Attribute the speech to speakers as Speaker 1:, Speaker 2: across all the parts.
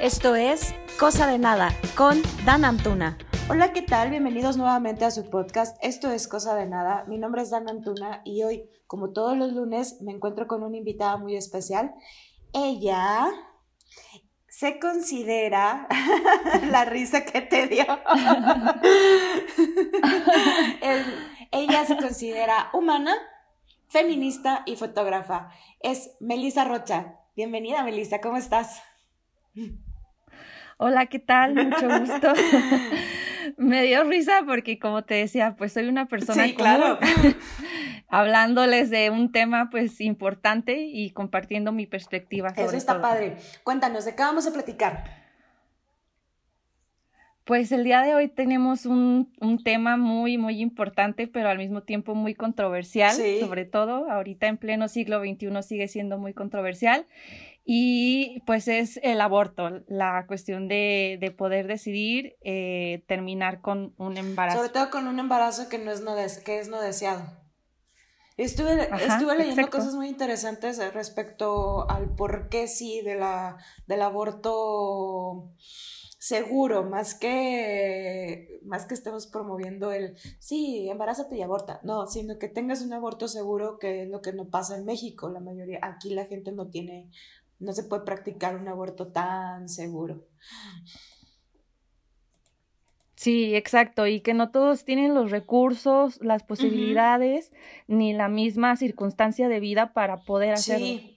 Speaker 1: Esto es Cosa de Nada con Dan Antuna.
Speaker 2: Hola, ¿qué tal? Bienvenidos nuevamente a su podcast. Esto es Cosa de Nada. Mi nombre es Dan Antuna y hoy, como todos los lunes, me encuentro con una invitada muy especial. Ella se considera la risa que te dio. ella se considera humana, feminista y fotógrafa. Es Melissa Rocha. Bienvenida, Melissa, ¿cómo estás?
Speaker 3: Hola, ¿qué tal? Mucho gusto. Me dio risa porque, como te decía, pues soy una persona
Speaker 2: sí, claro.
Speaker 3: hablándoles de un tema pues importante y compartiendo mi perspectiva. Sobre
Speaker 2: Eso está
Speaker 3: todo.
Speaker 2: padre. Cuéntanos, ¿de qué vamos a platicar?
Speaker 3: Pues el día de hoy tenemos un, un, tema muy, muy importante, pero al mismo tiempo muy controversial,
Speaker 2: Sí.
Speaker 3: sobre todo ahorita en pleno siglo XXI sigue siendo muy controversial. Y pues es el aborto, la cuestión de, de poder decidir eh, terminar con un embarazo.
Speaker 2: Sobre todo con un embarazo que no es no, des- que es no deseado. Estuve,
Speaker 3: Ajá,
Speaker 2: estuve leyendo
Speaker 3: exacto.
Speaker 2: cosas muy interesantes respecto al por qué sí de la, del aborto seguro, más que, más que estemos promoviendo el sí, embarázate y aborta. No, sino que tengas un aborto seguro, que es lo que no pasa en México. La mayoría, aquí la gente no tiene, no se puede practicar un aborto tan seguro.
Speaker 3: Sí, exacto, y que no todos tienen los recursos, las posibilidades, ni la misma circunstancia de vida para poder hacerlo.
Speaker 2: Sí.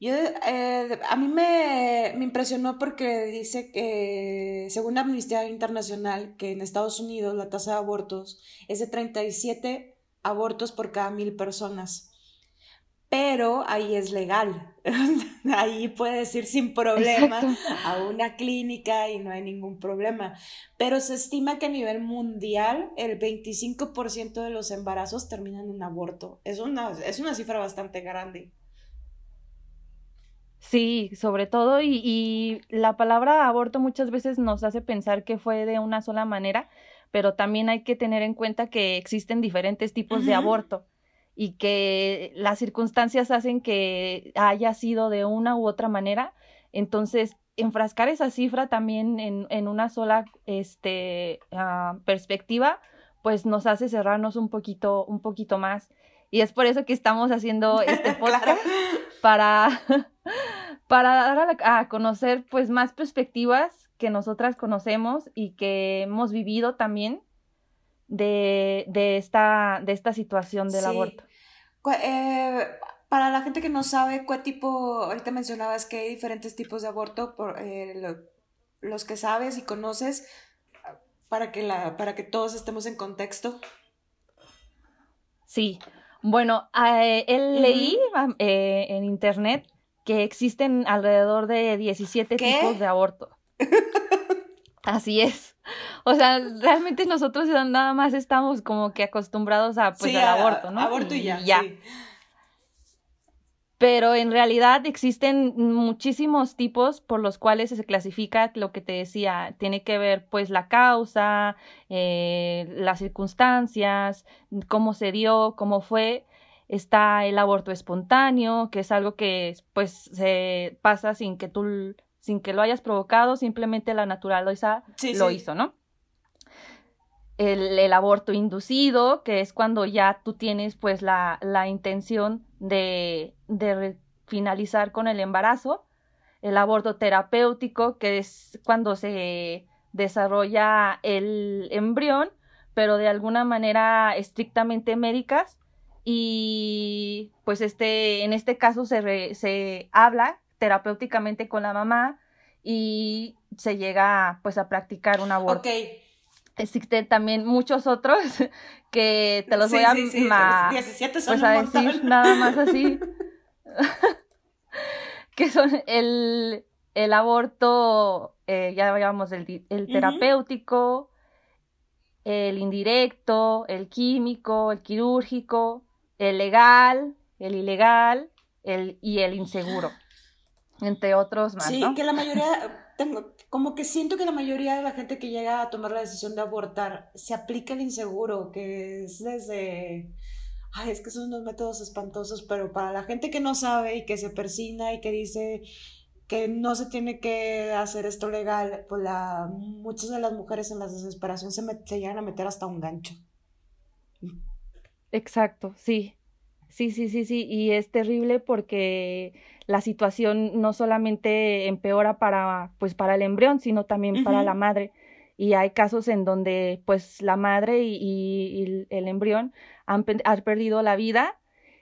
Speaker 2: Yo, eh, a mí me, me impresionó porque dice que, según Amnistía Internacional, que en Estados Unidos la tasa de abortos es de 37 abortos por cada mil personas. Pero ahí es legal. Ahí puedes ir sin problema
Speaker 3: Exacto.
Speaker 2: a una clínica y no hay ningún problema. Pero se estima que a nivel mundial el 25% de los embarazos terminan en aborto. Es una, es una cifra bastante grande.
Speaker 3: Sí, sobre todo, y, y la palabra aborto muchas veces nos hace pensar que fue de una sola manera, pero también hay que tener en cuenta que existen diferentes tipos de aborto y que las circunstancias hacen que haya sido de una u otra manera. Entonces, enfrascar esa cifra también en, en una sola este, ah, perspectiva, pues nos hace cerrarnos un poquito, un poquito más. Y es por eso que estamos haciendo este podcast
Speaker 2: Claro.
Speaker 3: para, para dar a, la- a conocer pues más perspectivas que nosotras conocemos y que hemos vivido también de, de, esta, de esta situación del
Speaker 2: Sí.
Speaker 3: aborto.
Speaker 2: Eh, para la gente que no sabe qué tipo, ahorita mencionabas que hay diferentes tipos de aborto, por, eh, lo- los que sabes y conoces, para que, la, para que todos estemos en contexto.
Speaker 3: Sí, bueno, eh, él leí eh, en internet que existen alrededor de 17
Speaker 2: ¿Qué?
Speaker 3: tipos de aborto. Así es. O sea, realmente nosotros nada más estamos como que acostumbrados a pues
Speaker 2: Sí,
Speaker 3: al
Speaker 2: a-
Speaker 3: aborto, ¿no?
Speaker 2: Aborto y ya. sí.
Speaker 3: Pero en realidad existen muchísimos tipos por los cuales se clasifica lo que te decía. Tiene que ver pues la causa, eh, las circunstancias, cómo se dio, cómo fue. Está el aborto espontáneo, que es algo que pues se pasa sin que tú, sin que lo hayas provocado, simplemente la naturaleza
Speaker 2: Sí,
Speaker 3: lo
Speaker 2: sí.
Speaker 3: hizo, ¿no? El, el aborto inducido, que es cuando ya tú tienes pues la, la intención de, de finalizar con el embarazo. El aborto terapéutico, que es cuando se desarrolla el embrión, pero de alguna manera estrictamente médicas. Y pues este, en este caso se, re- se habla terapéuticamente con la mamá y se llega pues a practicar un aborto.
Speaker 2: Ok.
Speaker 3: Existen también muchos otros que te los
Speaker 2: Sí,
Speaker 3: voy a,
Speaker 2: sí, sí,
Speaker 3: ma-
Speaker 2: 17 son
Speaker 3: pues a decir nada más así. que son el, el aborto, eh, ya hablábamos del el terapéutico, el indirecto, el químico, el quirúrgico, el legal, el ilegal el, y el inseguro, entre otros más,
Speaker 2: Sí,
Speaker 3: ¿no?
Speaker 2: que la mayoría, tengo, como que siento que la mayoría de la gente que llega a tomar la decisión de abortar se aplica el inseguro, que es desde, ay, es que son unos métodos espantosos, pero para la gente que no sabe y que se persina y que dice, que no se tiene que hacer esto legal, pues la, muchas de las mujeres en la desesperación se, se llegan a meter hasta un gancho.
Speaker 3: Exacto, sí. Sí, sí, sí, sí. Y es terrible porque la situación no solamente empeora para, pues, para el embrión, sino también para la madre. Y hay casos en donde, pues, la madre y, el embrión han, han, perdido la vida.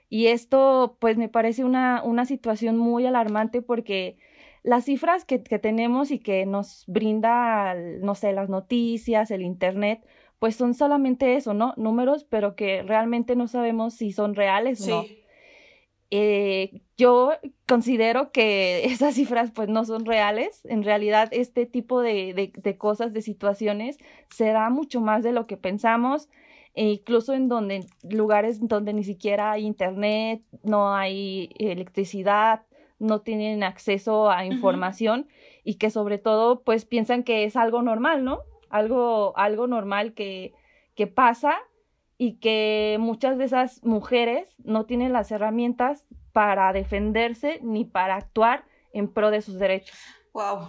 Speaker 3: Y esto, pues, me parece una, una situación muy alarmante porque las cifras que, que tenemos y que nos brinda, no sé, las noticias, el Internet, pues son solamente eso, ¿no? Números, pero que realmente no sabemos si son reales o no. Eh, yo considero que esas cifras pues no son reales. En realidad este tipo de, de, cosas, de situaciones, se da mucho más de lo que pensamos, e incluso en donde, lugares donde ni siquiera hay internet, no hay electricidad, no tienen acceso a información y que sobre todo pues piensan que es algo normal, ¿no? Algo, algo normal que, que pasa y que muchas de esas mujeres no tienen las herramientas para defenderse ni para actuar en pro de sus derechos.
Speaker 2: Wow.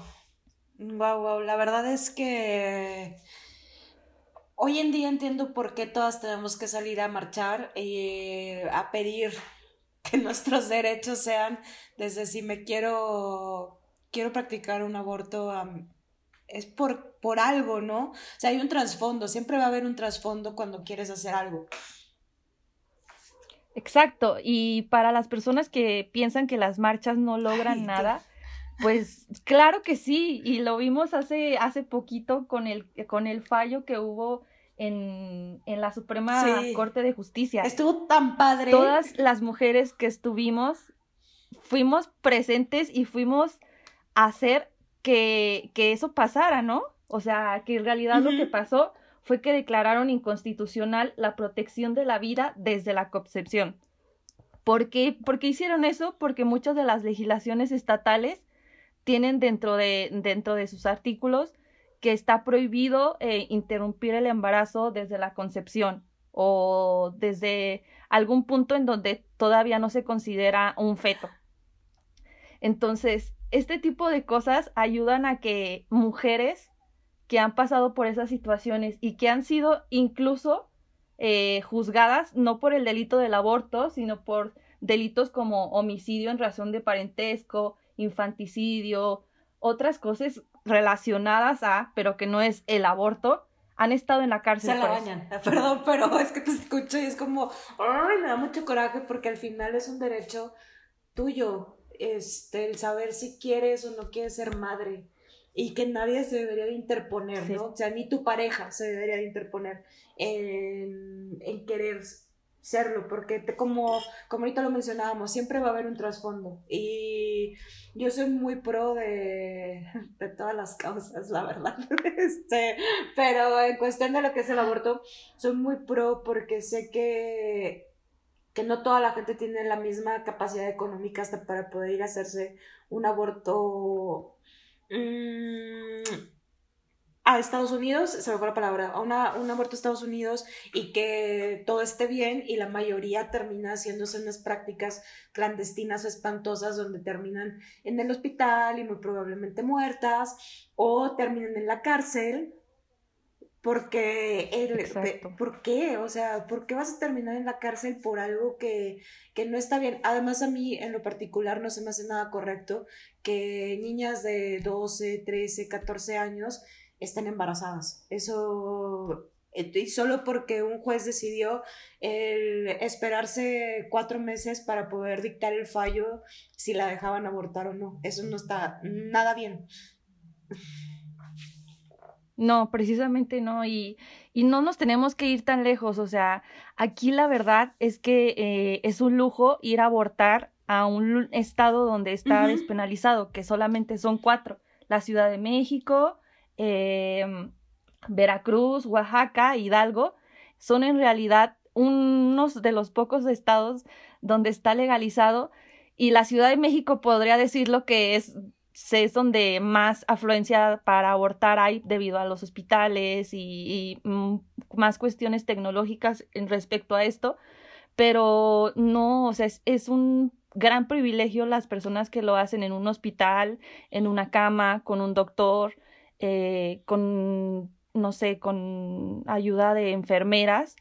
Speaker 2: Wow, wow. La verdad es que hoy en día entiendo por qué todas tenemos que salir a marchar y a pedir que nuestros derechos sean desde si me quiero quiero practicar un aborto es por, por algo, ¿no? O sea, hay un trasfondo, siempre va a haber un trasfondo cuando quieres hacer algo.
Speaker 3: Exacto, y para las personas que piensan que las marchas no logran nada, pues claro que sí, y lo vimos hace, hace poquito con el, con el fallo que hubo en, en la Suprema Corte de Justicia.
Speaker 2: Estuvo tan padre.
Speaker 3: Todas las mujeres que estuvimos, fuimos presentes y fuimos a hacer que, que eso pasara, ¿no? O sea, que en realidad lo que pasó fue que declararon inconstitucional la protección de la vida desde la concepción. ¿Por qué? ¿Por qué hicieron eso? Porque muchas de las legislaciones estatales tienen dentro de, dentro de sus artículos que está prohibido eh, interrumpir el embarazo desde la concepción o desde algún punto en donde todavía no se considera un feto. Entonces, este tipo de cosas ayudan a que mujeres que han pasado por esas situaciones y que han sido incluso eh, juzgadas no por el delito del aborto, sino por delitos como homicidio en razón de parentesco, infanticidio, otras cosas relacionadas a, pero que no es el aborto, han estado en la cárcel.
Speaker 2: Se la bañan, perdón, pero es que te escucho y es como, ay, me da mucho coraje porque al final es un derecho tuyo, este, el saber si quieres o no quieres ser madre y que nadie se debería de interponer, ¿no? O sea, ni tu pareja se debería de interponer en, querer serlo, porque como, como ahorita lo mencionábamos, siempre va a haber un trasfondo y yo soy muy pro de, de todas las causas, la verdad, este, pero en cuestión de lo que es el aborto, soy muy pro porque sé que que no toda la gente tiene la misma capacidad económica hasta para poder ir a hacerse un aborto mm, a Estados Unidos, se me fue la palabra, a un aborto a Estados Unidos y que todo esté bien y la mayoría termina haciéndose unas prácticas clandestinas o espantosas donde terminan en el hospital y muy probablemente muertas o terminan en la cárcel porque, el, ¿por qué? O sea, ¿por qué vas a terminar en la cárcel por algo que, que, no está bien? Además, a mí en lo particular no se me hace nada correcto que niñas de 12, 13, 14 años estén embarazadas. Eso, eh, y solo porque un juez decidió el esperarse cuatro meses para poder dictar el fallo si la dejaban abortar o no. Eso no está nada bien.
Speaker 3: No, precisamente no, y, y, no nos tenemos que ir tan lejos, o sea, aquí la verdad es que eh, es un lujo ir a abortar a un estado donde está despenalizado, que solamente son cuatro, la Ciudad de México, em, Veracruz, Oaxaca, Hidalgo, son en realidad unos de los pocos estados donde está legalizado y la Ciudad de México podría decir lo que es es donde más afluencia para abortar hay debido a los hospitales y, mm, más cuestiones tecnológicas en respecto a esto, pero no, o sea, es, un gran privilegio las personas que lo hacen en un hospital, en una cama, con un doctor, eh, con, no sé, con ayuda de enfermeras,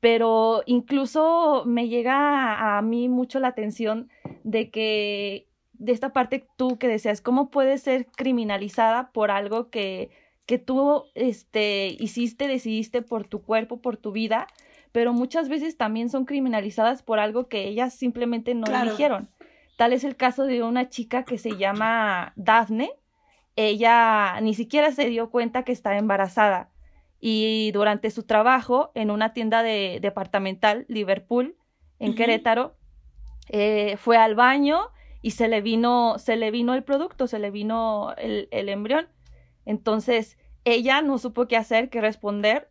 Speaker 3: pero incluso me llega a, mí mucho la atención de que de esta parte tú que deseas, ¿cómo puedes ser criminalizada por algo que, que tú este, hiciste, decidiste por tu cuerpo, por tu vida? pero muchas veces también son criminalizadas por algo que ellas simplemente no eligieron. Tal es el caso de una chica que se llama Daphne. Ella ni siquiera se dio cuenta que estaba embarazada y durante su trabajo en una tienda de departamental Liverpool en Querétaro eh, fue al baño y se le vino se le vino el producto se le vino el, el embrión entonces ella no supo qué hacer qué responder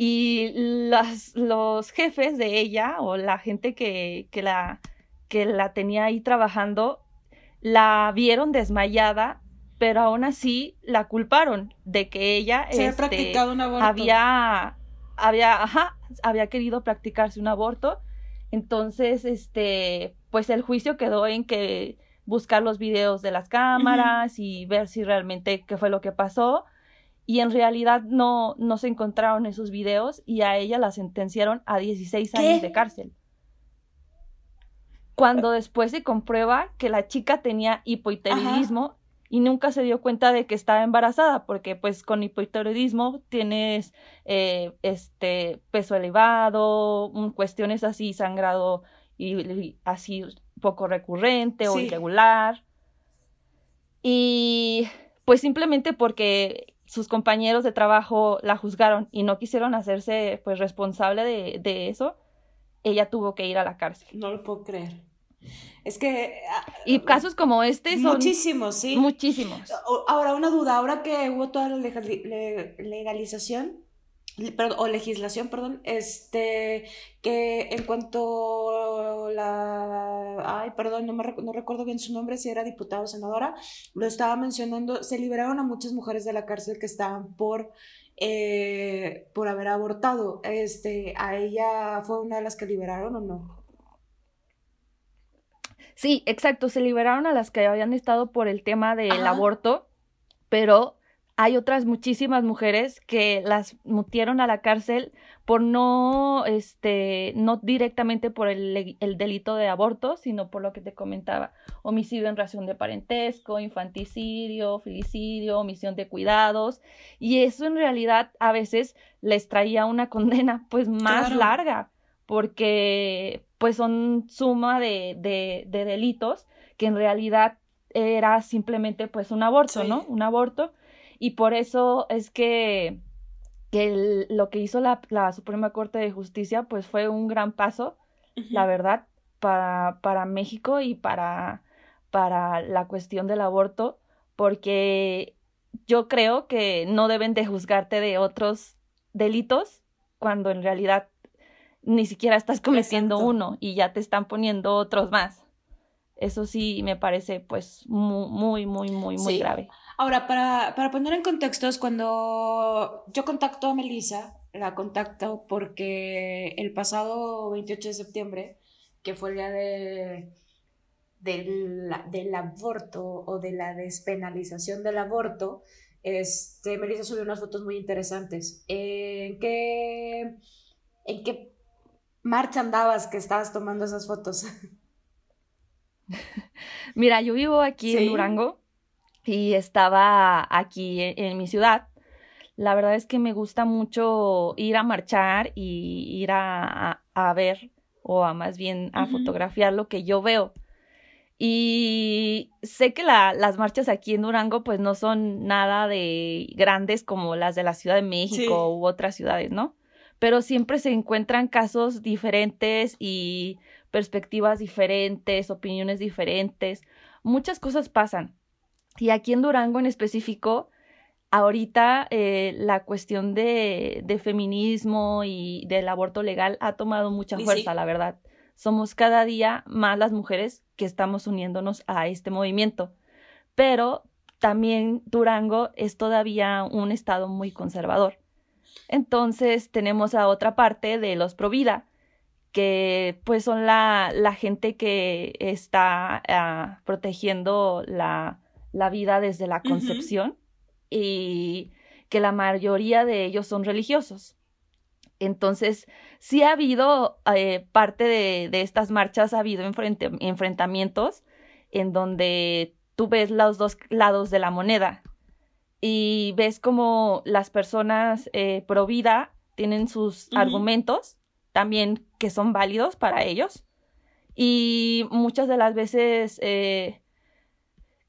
Speaker 3: y las, los jefes de ella o la gente que, que, la, que la tenía ahí trabajando la vieron desmayada, pero aún así la culparon de que ella
Speaker 2: Se este, practicado un aborto.
Speaker 3: había había ajá, había querido practicarse un aborto. Entonces, este, pues el juicio quedó en que buscar los videos de las cámaras y ver si realmente qué fue lo que pasó. Y en realidad no, no se encontraron esos videos y a ella la sentenciaron a 16 años de cárcel. Cuando después se comprueba que la chica tenía hipotiroidismo y nunca se dio cuenta de que estaba embarazada, porque pues con hipotiroidismo tienes eh, este peso elevado, cuestiones así, sangrado y, así poco recurrente o irregular. Y pues simplemente porque sus compañeros de trabajo la juzgaron y no quisieron hacerse pues responsable de, de eso, ella tuvo que ir a la cárcel.
Speaker 2: No lo puedo creer. Es que...
Speaker 3: Ah, y casos como este son...
Speaker 2: Muchísimos, sí.
Speaker 3: Muchísimos.
Speaker 2: Ahora, una duda, ahora que hubo toda la legalización, o legislación, perdón, este, que en cuanto la, ay, perdón, no, me, no recuerdo bien su nombre, si era diputada o senadora, lo estaba mencionando, se liberaron a muchas mujeres de la cárcel que estaban por, eh, por haber abortado. Este, ¿A ella fue una de las que liberaron o no?
Speaker 3: Sí, exacto, se liberaron a las que habían estado por el tema del aborto, pero hay otras muchísimas mujeres que las mutieron a la cárcel por no, este, no directamente por el, el, delito de aborto, sino por lo que te comentaba, homicidio en razón de parentesco, infanticidio, filicidio, omisión de cuidados, y eso en realidad a veces les traía una condena pues más larga, porque pues son suma de, de, de, delitos que en realidad era simplemente pues un aborto, ¿no? Un aborto. Y por eso es que, que lo que hizo la, la, Suprema Corte de Justicia pues fue un gran paso, la verdad, para, para México y para, para la cuestión del aborto, porque yo creo que no deben de juzgarte de otros delitos cuando en realidad ni siquiera estás cometiendo uno y ya te están poniendo otros más. Eso sí me parece pues muy, muy, muy, muy, muy grave.
Speaker 2: Ahora, para, para poner en contextos, cuando yo contacto a Melissa, la contacto porque el pasado 28 de septiembre, que fue el día de, del aborto o de la despenalización del aborto, este, Melissa subió unas fotos muy interesantes. ¿En qué, en qué marcha andabas que estabas tomando esas fotos?
Speaker 3: Mira, yo vivo aquí en Durango y estaba aquí en, mi ciudad. La verdad es que me gusta mucho ir a marchar y ir a, a, ver o a más bien a fotografiar lo que yo veo. Y sé que la, las marchas aquí en Durango pues no son nada de grandes como las de la Ciudad de México u otras ciudades, ¿no? Pero siempre se encuentran casos diferentes y perspectivas diferentes, opiniones diferentes. Muchas cosas pasan. Y aquí en Durango en específico, ahorita eh, la cuestión de, de, feminismo y del aborto legal ha tomado mucha fuerza, la verdad. Somos cada día más las mujeres que estamos uniéndonos a este movimiento. Pero también Durango es todavía un estado muy conservador. Entonces tenemos a otra parte de los Provida, que pues son la, la gente que está ah, protegiendo la, la, vida desde la concepción y que la mayoría de ellos son religiosos. Entonces, sí ha habido eh, parte de, de, estas marchas, ha habido enfrentamientos en donde tú ves los dos lados de la moneda y ves como las personas eh, pro vida tienen sus argumentos también que son válidos para ellos y muchas de las veces eh,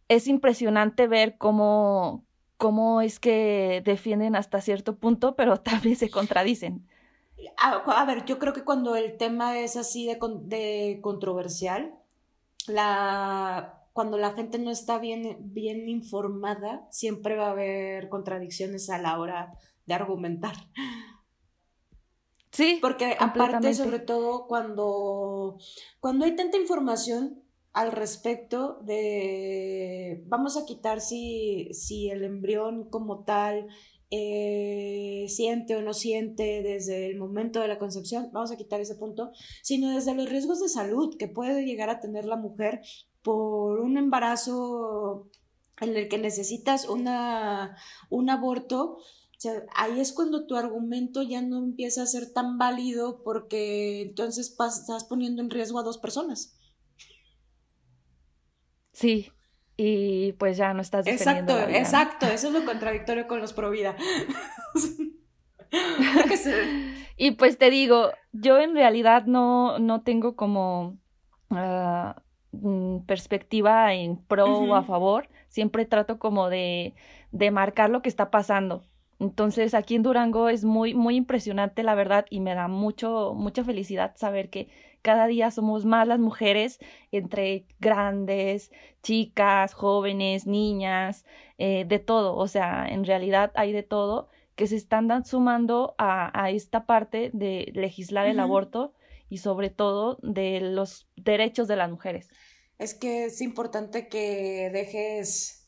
Speaker 3: es impresionante ver cómo, cómo es que defienden hasta cierto punto, pero también se contradicen.
Speaker 2: A, ver, yo creo que cuando el tema es así de, de controversial, la, cuando la gente no está bien, bien informada, siempre va a haber contradicciones a la hora de argumentar.
Speaker 3: Sí.
Speaker 2: Porque aparte, sobre todo, cuando, cuando hay tanta información al respecto de, vamos a quitar si, si el embrión como tal eh, siente o no siente desde el momento de la concepción, vamos a quitar ese punto, sino desde los riesgos de salud que puede llegar a tener la mujer por un embarazo en el que necesitas una, un aborto, ahí es cuando tu argumento ya no empieza a ser tan válido porque entonces estás poniendo en riesgo a dos personas.
Speaker 3: Sí, y pues ya no estás
Speaker 2: defendiendo Exacto, exacto, eso es lo contradictorio con los pro vida.
Speaker 3: y pues te digo, yo en realidad no, no tengo como ah, mm, perspectiva en pro o a favor, siempre trato como de, de marcar lo que está pasando. Entonces aquí en Durango es muy, muy impresionante la verdad y me da mucho, mucha felicidad saber que cada día somos más las mujeres, entre grandes, chicas, jóvenes, niñas, eh, de todo. O sea, en realidad hay de todo que se están sumando a, esta parte de legislar el aborto y sobre todo de los derechos de las mujeres.
Speaker 2: Es que es importante que dejes...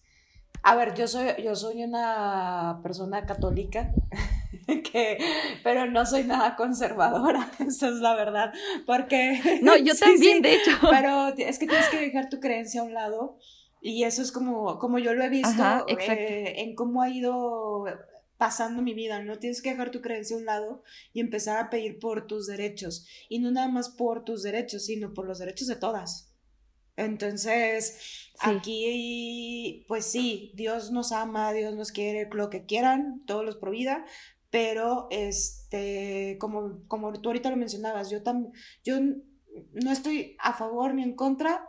Speaker 2: A ver, yo soy, yo soy una persona católica que, pero no soy nada conservadora, esa es la verdad, porque...
Speaker 3: No, yo también, de hecho.
Speaker 2: Pero es que tienes que dejar tu creencia a un lado y eso es como, como yo lo he visto eh, en cómo ha ido pasando mi vida, ¿no? Tienes que dejar tu creencia a un lado y empezar a pedir por tus derechos. Y no nada más por tus derechos, sino por los derechos de todas. Entonces, aquí, pues sí, Dios nos ama, Dios nos quiere, lo que quieran, todos los pro vida, pero este, como, como tú ahorita lo mencionabas, yo, tam, yo no estoy a favor ni en contra,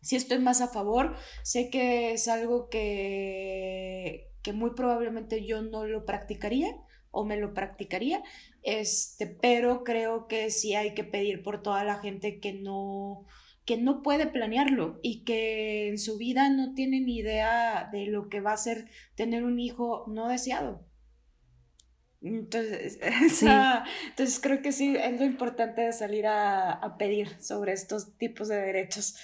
Speaker 2: si estoy más a favor, sé que es algo que, que muy probablemente yo no lo practicaría o me lo practicaría, este, pero creo que sí hay que pedir por toda la gente que no, que no puede planearlo y que en su vida no tiene ni idea de lo que va a ser tener un hijo no deseado. Entonces, entonces creo que sí es lo importante de salir a, pedir sobre estos tipos de derechos.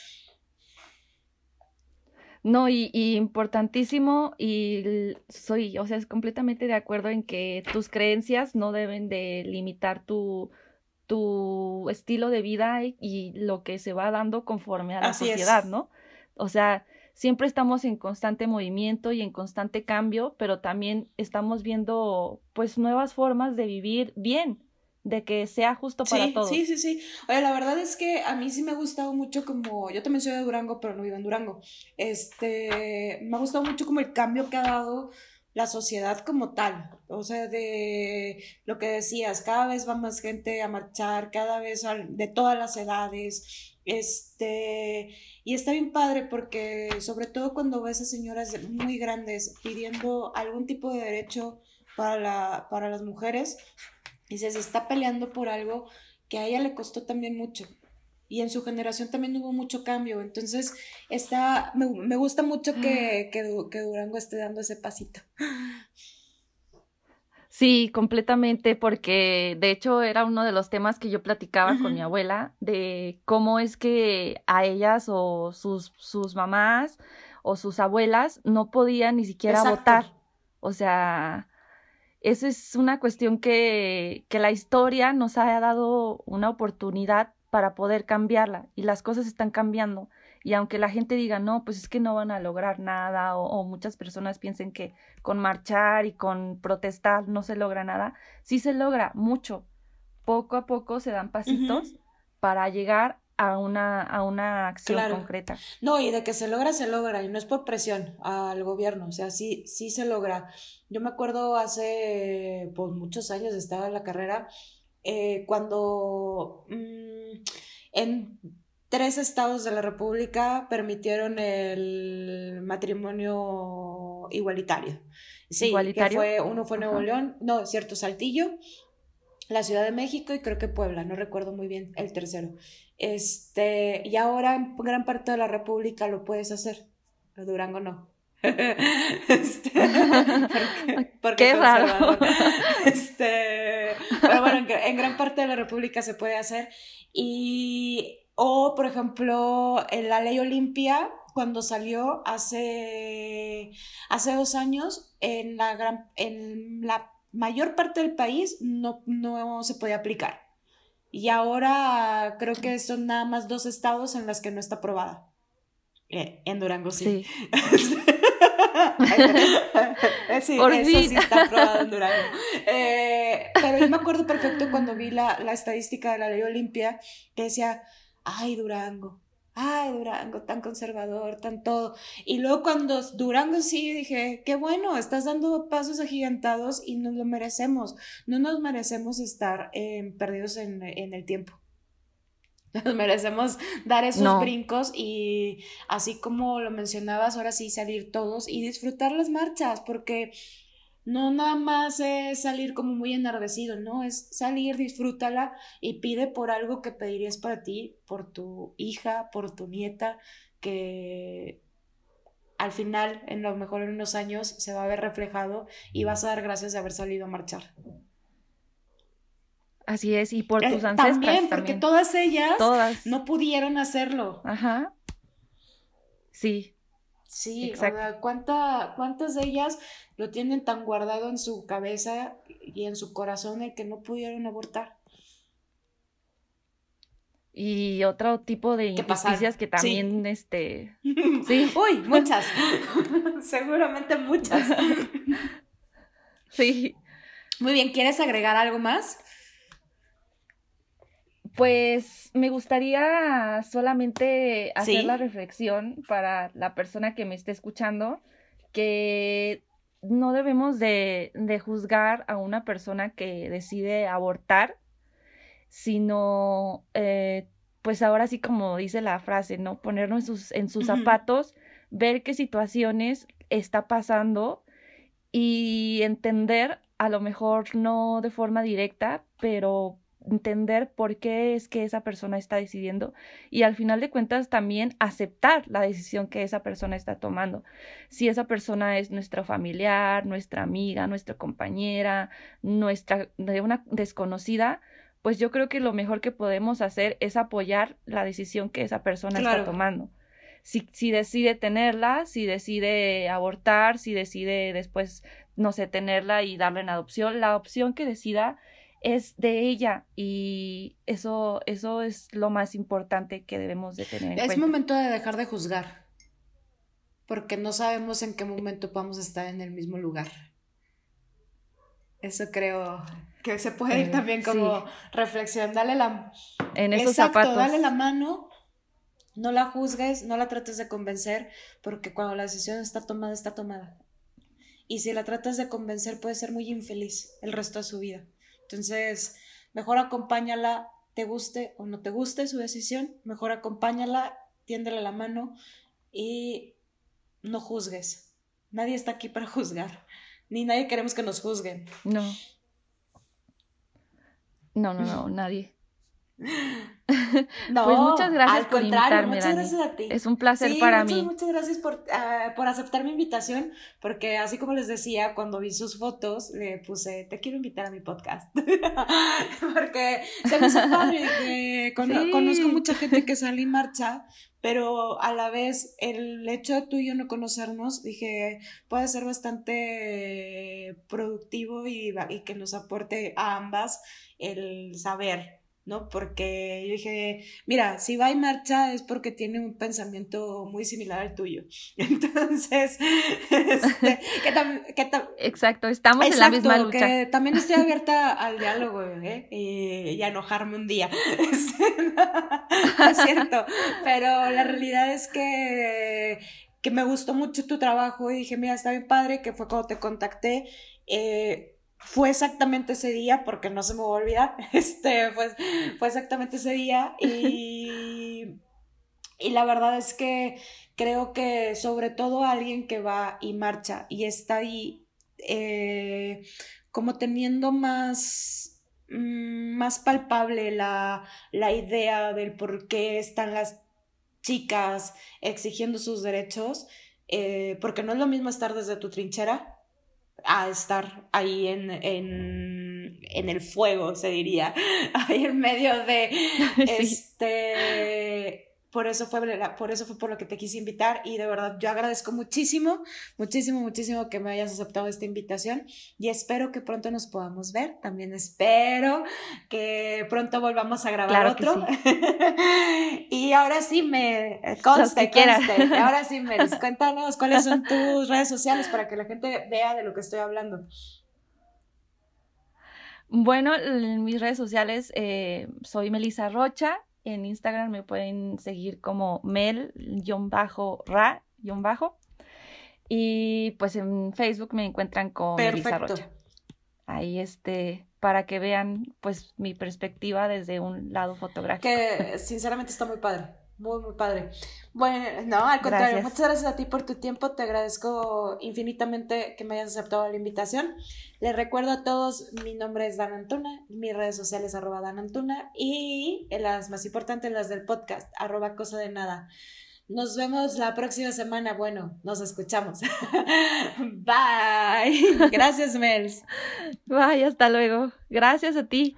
Speaker 3: No, y, importantísimo, y soy, o sea, es completamente de acuerdo en que tus creencias no deben de limitar tu, tu estilo de vida y, lo que se va dando conforme a la sociedad, ¿no? O sea, siempre estamos en constante movimiento y en constante cambio, pero también estamos viendo pues nuevas formas de vivir bien, de que sea justo para todos.
Speaker 2: Sí, sí, sí. Oye, la verdad es que a mí sí me ha gustado mucho como, yo también soy de Durango, pero no vivo en Durango. Este, me ha gustado mucho como el cambio que ha dado la sociedad como tal, o sea, de lo que decías, cada vez va más gente a marchar, cada vez de todas las edades, este, y está bien padre porque sobre todo cuando ves a señoras muy grandes pidiendo algún tipo de derecho para, la, para las mujeres, y se está peleando por algo que a ella le costó también mucho. Y en su generación también hubo mucho cambio. Entonces, está, me, me gusta mucho que, que, que Durango esté dando ese pasito.
Speaker 3: Sí, completamente, porque de hecho era uno de los temas que yo platicaba con mi abuela, de cómo es que a ellas o sus, sus mamás o sus abuelas no podían ni siquiera votar. O sea, Esa es una cuestión que, que la historia nos ha dado una oportunidad para poder cambiarla y las cosas están cambiando. Y aunque la gente diga, no, pues es que no van a lograr nada o, muchas personas piensen que con marchar y con protestar no se logra nada, sí se logra mucho. Poco a poco se dan pasitos para llegar a una, a una acción concreta.
Speaker 2: No, y de que se logra, se logra, y no es por presión al gobierno, o sea, sí, sí se logra. Yo me acuerdo hace pues, muchos años, estaba en la carrera, eh, cuando mm, en tres estados de la República permitieron el matrimonio igualitario. Sí, ¿Igualitario? que fue, uno fue Nuevo León, no, cierto, Saltillo, la Ciudad de México y creo que Puebla, no recuerdo muy bien el tercero. Este, y ahora en gran parte de la República lo puedes hacer, pero Durango no. este, porque,
Speaker 3: Qué raro.
Speaker 2: Este, pero bueno, en, gran parte de la República se puede hacer. Y, o por ejemplo, en la ley Olimpia, cuando salió hace, hace dos años, en la, gran, en la mayor parte del país no, no se podía aplicar. Y ahora creo que son nada más dos estados en las que no está aprobada. Eh, en Durango sí. Sí, sí eso sí está aprobado en Durango. Eh, pero yo me acuerdo perfecto cuando vi la, la estadística de la ley Olimpia que decía, ay, Durango, ay, Durango, tan conservador, tan todo. Y luego cuando Durango sí, dije, qué bueno, estás dando pasos agigantados y nos lo merecemos. No nos merecemos estar eh, perdidos en, el tiempo. Nos merecemos dar esos brincos y así como lo mencionabas, ahora sí salir todos y disfrutar las marchas, porque no nada más es salir como muy enardecido, ¿no? Es salir, disfrútala y pide por algo que pedirías para ti, por tu hija, por tu nieta, que al final, en lo mejor en unos años, se va a ver reflejado y vas a dar gracias de haber salido a marchar.
Speaker 3: Así es, y por eh, tus ancestras.
Speaker 2: También, porque todas ellas no pudieron hacerlo.
Speaker 3: Ajá. Sí,
Speaker 2: Sí, o sea, ¿cuántas de ellas lo tienen tan guardado en su cabeza y en su corazón el que no pudieron abortar?
Speaker 3: Y otro tipo de injusticias que también, este...
Speaker 2: Sí. Uy, muchas. Seguramente muchas.
Speaker 3: sí.
Speaker 2: Muy bien, ¿quieres agregar algo más?
Speaker 3: Pues me gustaría solamente hacer la reflexión para la persona que me esté escuchando que no debemos de, juzgar a una persona que decide abortar, sino eh, pues ahora sí como dice la frase, ¿no? Ponernos en sus, en sus zapatos, ver qué situaciones está pasando y entender, a lo mejor no de forma directa, pero entender por qué es que esa persona está decidiendo y al final de cuentas también aceptar la decisión que esa persona está tomando. Si esa persona es nuestra familiar, nuestra amiga, nuestra compañera, nuestra de una desconocida, pues yo creo que lo mejor que podemos hacer es apoyar la decisión que esa persona está tomando. Si, si decide tenerla, si decide abortar, si decide después, no sé, tenerla y darle en adopción, la opción que decida es de ella y eso, eso es lo más importante que debemos de tener.
Speaker 2: es momento de dejar de juzgar, porque no sabemos en qué momento vamos a estar en el mismo lugar. Eso creo que se puede ir eh, también como reflexión. Dale la...
Speaker 3: En esos Exacto,
Speaker 2: dale la mano, no la juzgues, no la trates de convencer, porque cuando la decisión está tomada, está tomada. Y si la tratas de convencer, puede ser muy infeliz el resto de su vida. Entonces, mejor acompáñala, te guste o no te guste su decisión, mejor acompáñala, tiéndele la mano y no juzgues. Nadie está aquí para juzgar, ni nadie queremos que nos juzguen.
Speaker 3: No. No, no, no, nadie. No, pues muchas gracias
Speaker 2: al contrario, muchas gracias a ti.
Speaker 3: Es un placer para
Speaker 2: mí.
Speaker 3: Muchas
Speaker 2: gracias por, ah, por aceptar mi invitación, porque así como les decía, cuando vi sus fotos, le puse, te quiero invitar a mi podcast, porque se me hace padre que conozco mucha gente que sale y marcha, pero a la vez el hecho de tú y yo no conocernos, dije, puede ser bastante productivo y, y que nos aporte a ambas el saber ¿no? Porque yo dije, mira, si va y marcha es porque tiene un pensamiento muy similar al tuyo. Entonces, este,
Speaker 3: Exacto, estamos en la misma lucha.
Speaker 2: Que también estoy abierta al diálogo ¿eh? y, a enojarme un día. es cierto, pero la realidad es que, que me gustó mucho tu trabajo y dije, mira, está bien padre, que fue cuando te contacté. Eh, fue exactamente ese día, porque no se me va a olvidar, este, fue, exactamente ese día y, y la verdad es que creo que sobre todo alguien que va y marcha y está ahí eh, como teniendo más, mm, más palpable la, la idea del por qué están las chicas exigiendo sus derechos, eh, porque no es lo mismo estar desde tu trinchera a estar ahí en, en, en, el fuego, se diría, ahí en medio de este por eso fue por eso fue por lo que te quise invitar y de verdad yo agradezco muchísimo, muchísimo, muchísimo que me hayas aceptado esta invitación y espero que pronto nos podamos ver. También espero que pronto volvamos a grabar otro. y ahora sí me conste, conste. Ahora sí me cuéntanos cuáles son tus redes sociales para que la gente vea de lo que estoy hablando.
Speaker 3: Bueno, en mis redes sociales eh, soy Melissa Rocha, en Instagram me pueden seguir como mel-ra- y pues en Facebook me encuentran con Melissa Rocha. Ahí este, para que vean pues mi perspectiva desde un lado fotográfico.
Speaker 2: Que sinceramente está muy padre. Muy, muy padre. Bueno, no, al contrario, muchas gracias a ti por tu tiempo. Te agradezco infinitamente que me hayas aceptado la invitación. Les recuerdo a todos, mi nombre es Dan Antuna, mis redes sociales arroba Dan Antuna y las más importantes, las del podcast, arroba cosa de nada. Nos vemos la próxima semana. Bueno, nos escuchamos. Bye. Gracias, Mels.
Speaker 3: Bye, hasta luego. Gracias a ti.